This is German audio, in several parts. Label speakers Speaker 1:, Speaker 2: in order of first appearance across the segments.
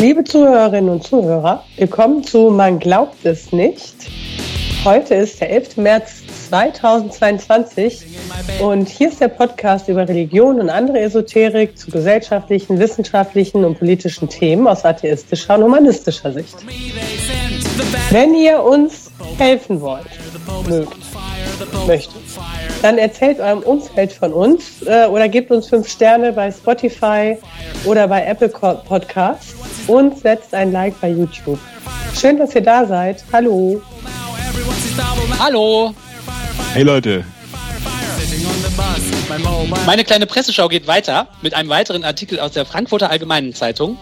Speaker 1: Liebe Zuhörerinnen und Zuhörer, willkommen zu Man glaubt es nicht. Heute ist der 11. März 2022 und hier ist der Podcast über Religion und andere Esoterik zu gesellschaftlichen, wissenschaftlichen und politischen Themen aus atheistischer und humanistischer Sicht. Wenn ihr uns helfen wollt, mögt, möchtet, dann erzählt eurem Umfeld von uns äh, oder gebt uns fünf Sterne bei Spotify oder bei Apple Podcasts und setzt ein Like bei YouTube. Schön, dass ihr da seid. Hallo.
Speaker 2: Hallo.
Speaker 3: Hey Leute.
Speaker 2: Meine kleine Presseschau geht weiter mit einem weiteren Artikel aus der Frankfurter Allgemeinen Zeitung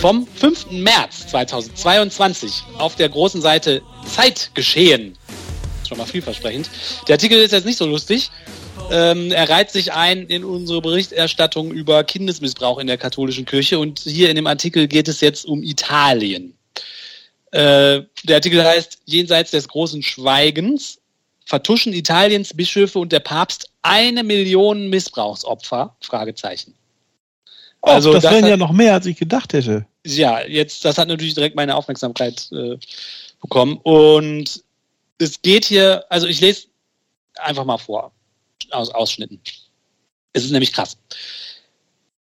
Speaker 2: vom 5. März 2022 auf der großen Seite Zeitgeschehen. Schon mal vielversprechend. Der Artikel ist jetzt nicht so lustig. Ähm, er reiht sich ein in unsere Berichterstattung über Kindesmissbrauch in der katholischen Kirche und hier in dem Artikel geht es jetzt um Italien. Äh, der Artikel heißt Jenseits des großen Schweigens vertuschen Italiens Bischöfe und der Papst eine Million Missbrauchsopfer? Fragezeichen.
Speaker 3: Oh, also das, das wären hat, ja noch mehr, als ich gedacht hätte.
Speaker 2: Ja, jetzt das hat natürlich direkt meine Aufmerksamkeit äh, bekommen und es geht hier, also ich lese einfach mal vor aus Ausschnitten. Es ist nämlich krass.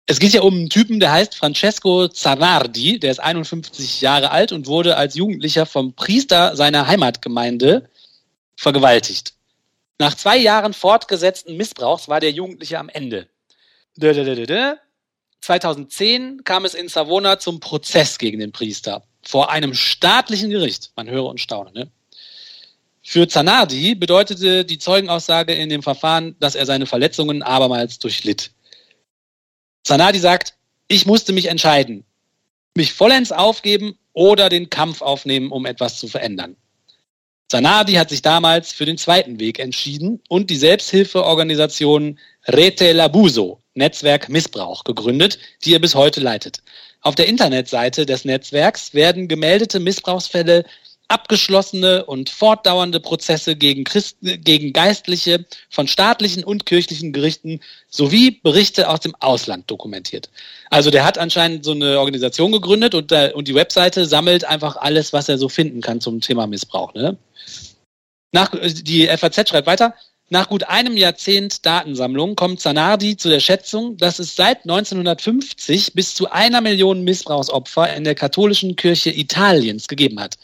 Speaker 2: Es geht ja um einen Typen, der heißt Francesco Zanardi, der ist 51 Jahre alt und wurde als Jugendlicher vom Priester seiner Heimatgemeinde vergewaltigt. Nach zwei Jahren fortgesetzten Missbrauchs war der Jugendliche am Ende. 2010 kam es in Savona zum Prozess gegen den Priester vor einem staatlichen Gericht. Man höre und staune. Ne? Für Zanardi bedeutete die Zeugenaussage in dem Verfahren, dass er seine Verletzungen abermals durchlitt. Zanardi sagt, ich musste mich entscheiden, mich vollends aufgeben oder den Kampf aufnehmen, um etwas zu verändern. Zanardi hat sich damals für den zweiten Weg entschieden und die Selbsthilfeorganisation Rete Labuso, Netzwerk Missbrauch, gegründet, die er bis heute leitet. Auf der Internetseite des Netzwerks werden gemeldete Missbrauchsfälle abgeschlossene und fortdauernde Prozesse gegen, Christen, gegen Geistliche von staatlichen und kirchlichen Gerichten sowie Berichte aus dem Ausland dokumentiert. Also der hat anscheinend so eine Organisation gegründet und, der, und die Webseite sammelt einfach alles, was er so finden kann zum Thema Missbrauch. Ne? Nach, die FAZ schreibt weiter, nach gut einem Jahrzehnt Datensammlung kommt Zanardi zu der Schätzung, dass es seit 1950 bis zu einer Million Missbrauchsopfer in der katholischen Kirche Italiens gegeben hat.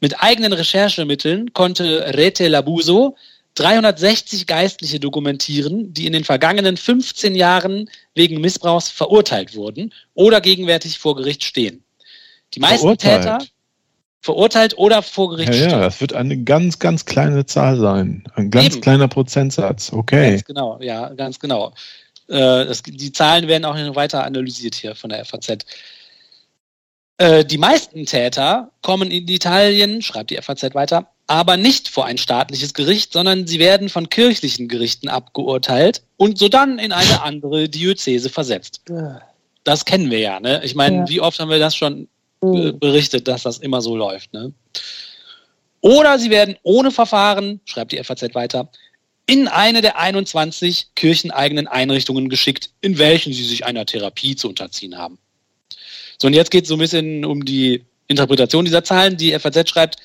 Speaker 2: Mit eigenen Recherchemitteln konnte Rete Labuso 360 Geistliche dokumentieren, die in den vergangenen 15 Jahren wegen Missbrauchs verurteilt wurden oder gegenwärtig vor Gericht stehen. Die meisten verurteilt. Täter verurteilt oder vor Gericht
Speaker 3: ja, stehen. Ja, das wird eine ganz, ganz kleine Zahl sein. Ein ganz Eben. kleiner Prozentsatz. Okay.
Speaker 2: Ganz genau, ja, ganz genau. Äh, das, die Zahlen werden auch noch weiter analysiert hier von der FAZ. Äh, die meisten Täter kommen in Italien, schreibt die FAZ weiter, aber nicht vor ein staatliches Gericht, sondern sie werden von kirchlichen Gerichten abgeurteilt und sodann in eine andere Diözese versetzt. Das kennen wir ja, ne? Ich meine, ja. wie oft haben wir das schon äh, berichtet, dass das immer so läuft, ne? Oder sie werden ohne Verfahren, schreibt die FAZ weiter, in eine der 21 kircheneigenen Einrichtungen geschickt, in welchen sie sich einer Therapie zu unterziehen haben. So, und jetzt geht es so ein bisschen um die Interpretation dieser Zahlen. Die FAZ schreibt,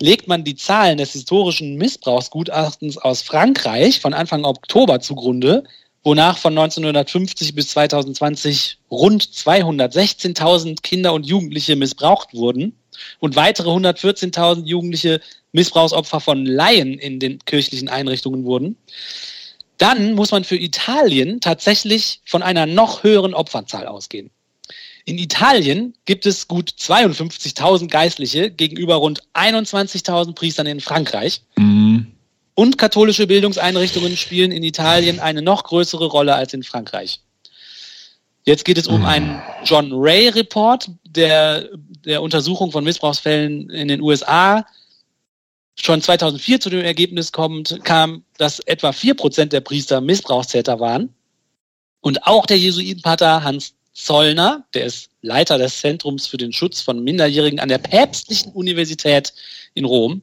Speaker 2: legt man die Zahlen des historischen Missbrauchsgutachtens aus Frankreich von Anfang Oktober zugrunde, wonach von 1950 bis 2020 rund 216.000 Kinder und Jugendliche missbraucht wurden und weitere 114.000 Jugendliche Missbrauchsopfer von Laien in den kirchlichen Einrichtungen wurden, dann muss man für Italien tatsächlich von einer noch höheren Opferzahl ausgehen. In Italien gibt es gut 52.000 Geistliche gegenüber rund 21.000 Priestern in Frankreich. Mhm. Und katholische Bildungseinrichtungen spielen in Italien eine noch größere Rolle als in Frankreich. Jetzt geht es um einen John Ray Report der, der Untersuchung von Missbrauchsfällen in den USA. Schon 2004 zu dem Ergebnis kommt, kam, dass etwa vier Prozent der Priester Missbrauchstäter waren. Und auch der Jesuitenpater Hans Zollner, der ist Leiter des Zentrums für den Schutz von Minderjährigen an der Päpstlichen Universität in Rom.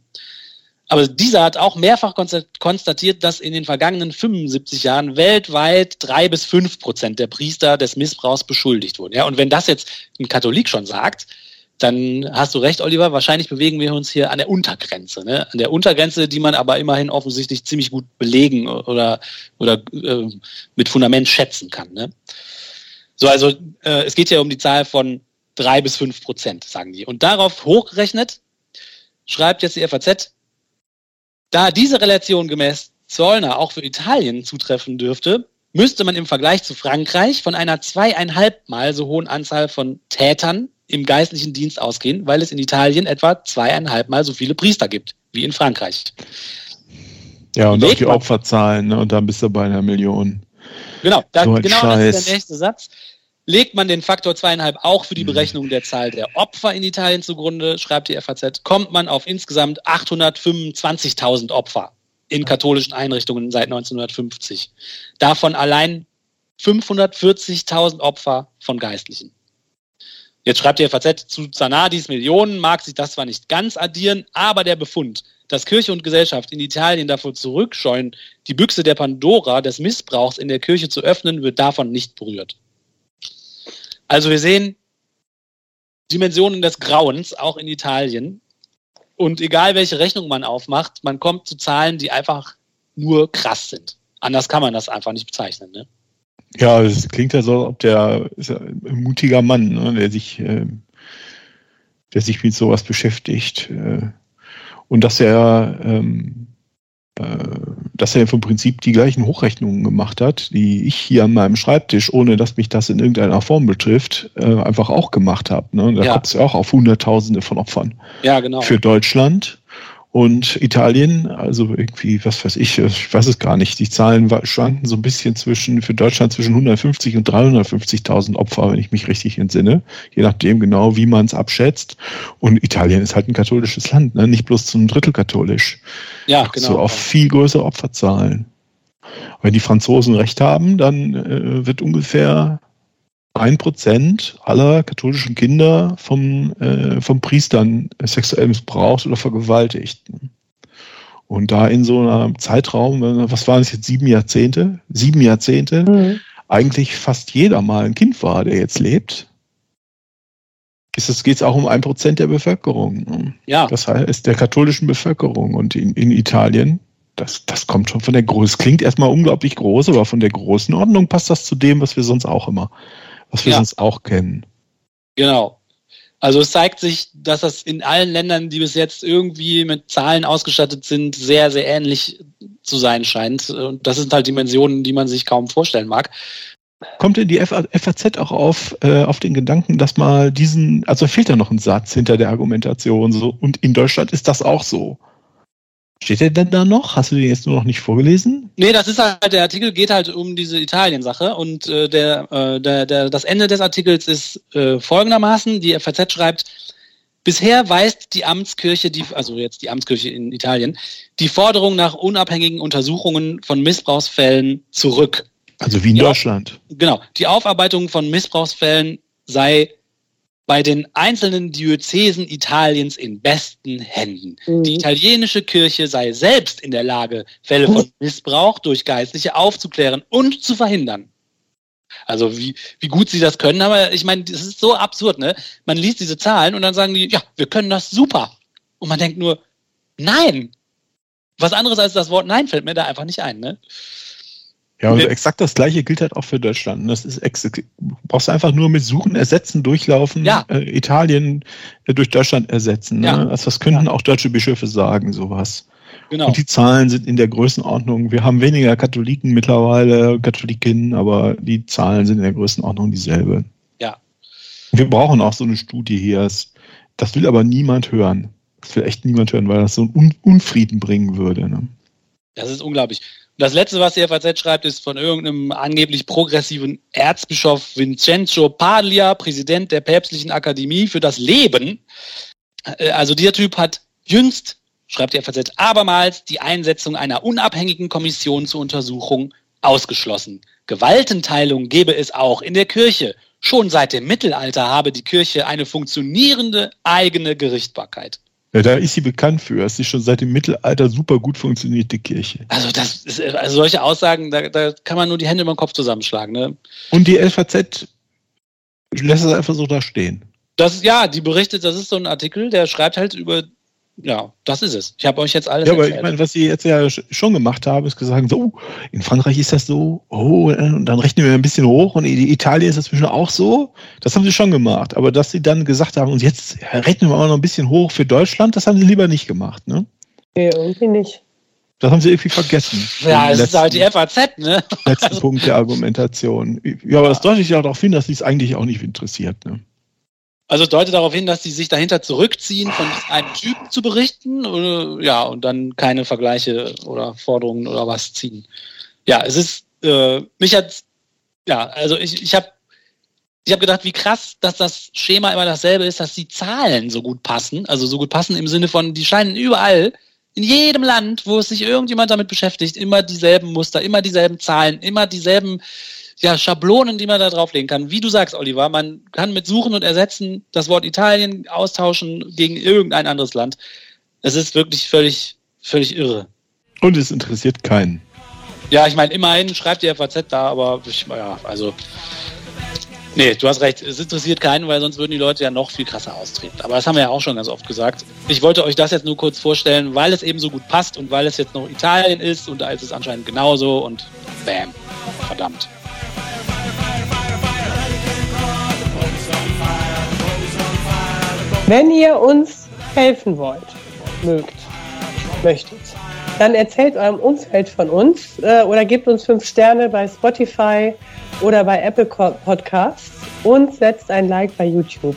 Speaker 2: Aber dieser hat auch mehrfach konstatiert, dass in den vergangenen 75 Jahren weltweit drei bis fünf Prozent der Priester des Missbrauchs beschuldigt wurden. Ja, und wenn das jetzt ein Katholik schon sagt, dann hast du recht, Oliver. Wahrscheinlich bewegen wir uns hier an der Untergrenze, ne? an der Untergrenze, die man aber immerhin offensichtlich ziemlich gut belegen oder oder äh, mit Fundament schätzen kann. Ne? So, also äh, es geht ja um die Zahl von drei bis fünf Prozent, sagen die. Und darauf hochgerechnet schreibt jetzt die FAZ, da diese Relation gemäß Zollner auch für Italien zutreffen dürfte, müsste man im Vergleich zu Frankreich von einer zweieinhalbmal so hohen Anzahl von Tätern im geistlichen Dienst ausgehen, weil es in Italien etwa zweieinhalbmal so viele Priester gibt wie in Frankreich.
Speaker 3: Ja, und Legt auch die Opferzahlen, ne? und dann bist du bei einer Million.
Speaker 2: Genau, da, so genau das ist der nächste Satz. Legt man den Faktor zweieinhalb auch für die mhm. Berechnung der Zahl der Opfer in Italien zugrunde, schreibt die FAZ, kommt man auf insgesamt 825.000 Opfer in katholischen Einrichtungen seit 1950. Davon allein 540.000 Opfer von Geistlichen. Jetzt schreibt die FAZ, zu Zanadis Millionen mag sich das zwar nicht ganz addieren, aber der Befund, dass Kirche und Gesellschaft in Italien davor zurückscheuen, die Büchse der Pandora des Missbrauchs in der Kirche zu öffnen, wird davon nicht berührt. Also wir sehen Dimensionen des Grauens, auch in Italien. Und egal welche Rechnung man aufmacht, man kommt zu Zahlen, die einfach nur krass sind. Anders kann man das einfach nicht bezeichnen. Ne?
Speaker 3: Ja, es klingt ja so, als ob der ist ein mutiger Mann, ne, der sich, äh, der sich mit sowas beschäftigt. Äh, und dass er ähm, äh, dass er vom Prinzip die gleichen Hochrechnungen gemacht hat, die ich hier an meinem Schreibtisch, ohne dass mich das in irgendeiner Form betrifft, äh, einfach auch gemacht habe. Ne? Da ja. kommt es ja auch auf Hunderttausende von Opfern.
Speaker 2: Ja, genau.
Speaker 3: Für Deutschland und Italien, also irgendwie, was weiß ich, ich weiß es gar nicht. Die Zahlen schwanken so ein bisschen zwischen, für Deutschland zwischen 150 und 350.000 Opfer, wenn ich mich richtig entsinne. Je nachdem genau, wie man es abschätzt. Und Italien ist halt ein katholisches Land, ne? nicht bloß zum Drittel katholisch.
Speaker 2: Ja, genau.
Speaker 3: So auf viel größere Opferzahlen. Wenn die Franzosen recht haben, dann äh, wird ungefähr ein Prozent aller katholischen Kinder vom, äh, vom Priestern sexuell missbraucht oder vergewaltigt. Und da in so einem Zeitraum, was waren es jetzt, sieben Jahrzehnte? Sieben Jahrzehnte, mhm. eigentlich fast jeder mal ein Kind war, der jetzt lebt, ist es, geht es auch um ein Prozent der Bevölkerung.
Speaker 2: Ja.
Speaker 3: Das heißt, der katholischen Bevölkerung. Und in, in Italien, das, das kommt schon von der Größe, klingt erstmal unglaublich groß, aber von der großen Ordnung passt das zu dem, was wir sonst auch immer was wir ja. sonst auch kennen.
Speaker 2: Genau. Also es zeigt sich, dass das in allen Ländern, die bis jetzt irgendwie mit Zahlen ausgestattet sind, sehr, sehr ähnlich zu sein scheint. Und das sind halt Dimensionen, die man sich kaum vorstellen mag.
Speaker 3: Kommt denn die FAZ auch auf, äh, auf den Gedanken, dass mal diesen, also fehlt da noch ein Satz hinter der Argumentation so, und in Deutschland ist das auch so. Steht der denn da noch? Hast du den jetzt nur noch nicht vorgelesen?
Speaker 2: Nee, das ist halt, der Artikel geht halt um diese Italien-Sache und äh, der, äh, der, der, das Ende des Artikels ist äh, folgendermaßen, die FAZ schreibt, bisher weist die Amtskirche, die, also jetzt die Amtskirche in Italien, die Forderung nach unabhängigen Untersuchungen von Missbrauchsfällen zurück.
Speaker 3: Also wie in
Speaker 2: die
Speaker 3: Deutschland.
Speaker 2: Genau. Die Aufarbeitung von Missbrauchsfällen sei bei den einzelnen Diözesen Italiens in besten Händen. Mhm. Die italienische Kirche sei selbst in der Lage, Fälle von Missbrauch durch Geistliche aufzuklären und zu verhindern. Also wie, wie gut sie das können, aber ich meine, das ist so absurd, ne? Man liest diese Zahlen und dann sagen die, ja, wir können das super. Und man denkt nur, nein. Was anderes als das Wort Nein fällt mir da einfach nicht ein, ne?
Speaker 3: Ja, und exakt das gleiche gilt halt auch für Deutschland. Das ist brauchst du einfach nur mit Suchen, Ersetzen, Durchlaufen,
Speaker 2: ja.
Speaker 3: äh, Italien äh, durch Deutschland ersetzen. Ja. Ne? Also das könnten ja. auch deutsche Bischöfe sagen, sowas. Genau. Und die Zahlen sind in der Größenordnung. Wir haben weniger Katholiken mittlerweile, Katholikinnen, aber die Zahlen sind in der Größenordnung dieselbe.
Speaker 2: Ja.
Speaker 3: Wir brauchen auch so eine Studie hier. Das will aber niemand hören. Das will echt niemand hören, weil das so einen Unfrieden bringen würde. Ne?
Speaker 2: Das ist unglaublich. Das letzte, was die FAZ schreibt, ist von irgendeinem angeblich progressiven Erzbischof Vincenzo Paglia, Präsident der Päpstlichen Akademie für das Leben. Äh, also dieser Typ hat jüngst, schreibt die FAZ, abermals die Einsetzung einer unabhängigen Kommission zur Untersuchung ausgeschlossen. Gewaltenteilung gebe es auch in der Kirche. Schon seit dem Mittelalter habe die Kirche eine funktionierende eigene Gerichtbarkeit.
Speaker 3: Ja, da ist sie bekannt für. Das ist schon seit dem Mittelalter super gut funktionierte Kirche.
Speaker 2: Also, das ist, also solche Aussagen, da, da kann man nur die Hände über den Kopf zusammenschlagen. Ne?
Speaker 3: Und die LVZ lässt es einfach so da stehen.
Speaker 2: Das ja, die berichtet, das ist so ein Artikel, der schreibt halt über ja, das ist es. Ich habe euch jetzt alles
Speaker 3: Ja, aber erzählt. ich meine, was sie jetzt ja schon gemacht haben, ist gesagt, so, in Frankreich ist das so, oh, und dann rechnen wir ein bisschen hoch und in Italien ist das zwischen auch so. Das haben sie schon gemacht. Aber dass sie dann gesagt haben, und jetzt rechnen wir auch noch ein bisschen hoch für Deutschland, das haben sie lieber nicht gemacht, ne?
Speaker 1: Nee, irgendwie nicht.
Speaker 3: Das haben sie irgendwie vergessen.
Speaker 2: Ja, es ist halt die FAZ, ne?
Speaker 3: Letzten also. Punkt der Argumentation. Ja, aber das deutet ja darauf hin, dass sie es eigentlich auch nicht interessiert, ne?
Speaker 2: Also deutet darauf hin, dass sie sich dahinter zurückziehen, von einem Typen zu berichten, oder, ja, und dann keine Vergleiche oder Forderungen oder was ziehen. Ja, es ist, äh, mich hat, ja, also ich, ich habe ich hab gedacht, wie krass, dass das Schema immer dasselbe ist, dass die Zahlen so gut passen, also so gut passen im Sinne von, die scheinen überall, in jedem Land, wo es sich irgendjemand damit beschäftigt, immer dieselben Muster, immer dieselben Zahlen, immer dieselben ja, Schablonen, die man da drauflegen kann. Wie du sagst, Oliver, man kann mit Suchen und Ersetzen das Wort Italien austauschen gegen irgendein anderes Land. Es ist wirklich völlig, völlig irre.
Speaker 3: Und es interessiert keinen.
Speaker 2: Ja, ich meine, immerhin schreibt die FAZ da, aber ich, ja, also. Nee, du hast recht. Es interessiert keinen, weil sonst würden die Leute ja noch viel krasser austreten. Aber das haben wir ja auch schon ganz oft gesagt. Ich wollte euch das jetzt nur kurz vorstellen, weil es eben so gut passt und weil es jetzt noch Italien ist und da ist es anscheinend genauso und bam. Verdammt.
Speaker 1: Wenn ihr uns helfen wollt, mögt, möchtet, dann erzählt eurem Umfeld von uns äh, oder gebt uns fünf Sterne bei Spotify oder bei Apple Podcasts und setzt ein Like bei YouTube.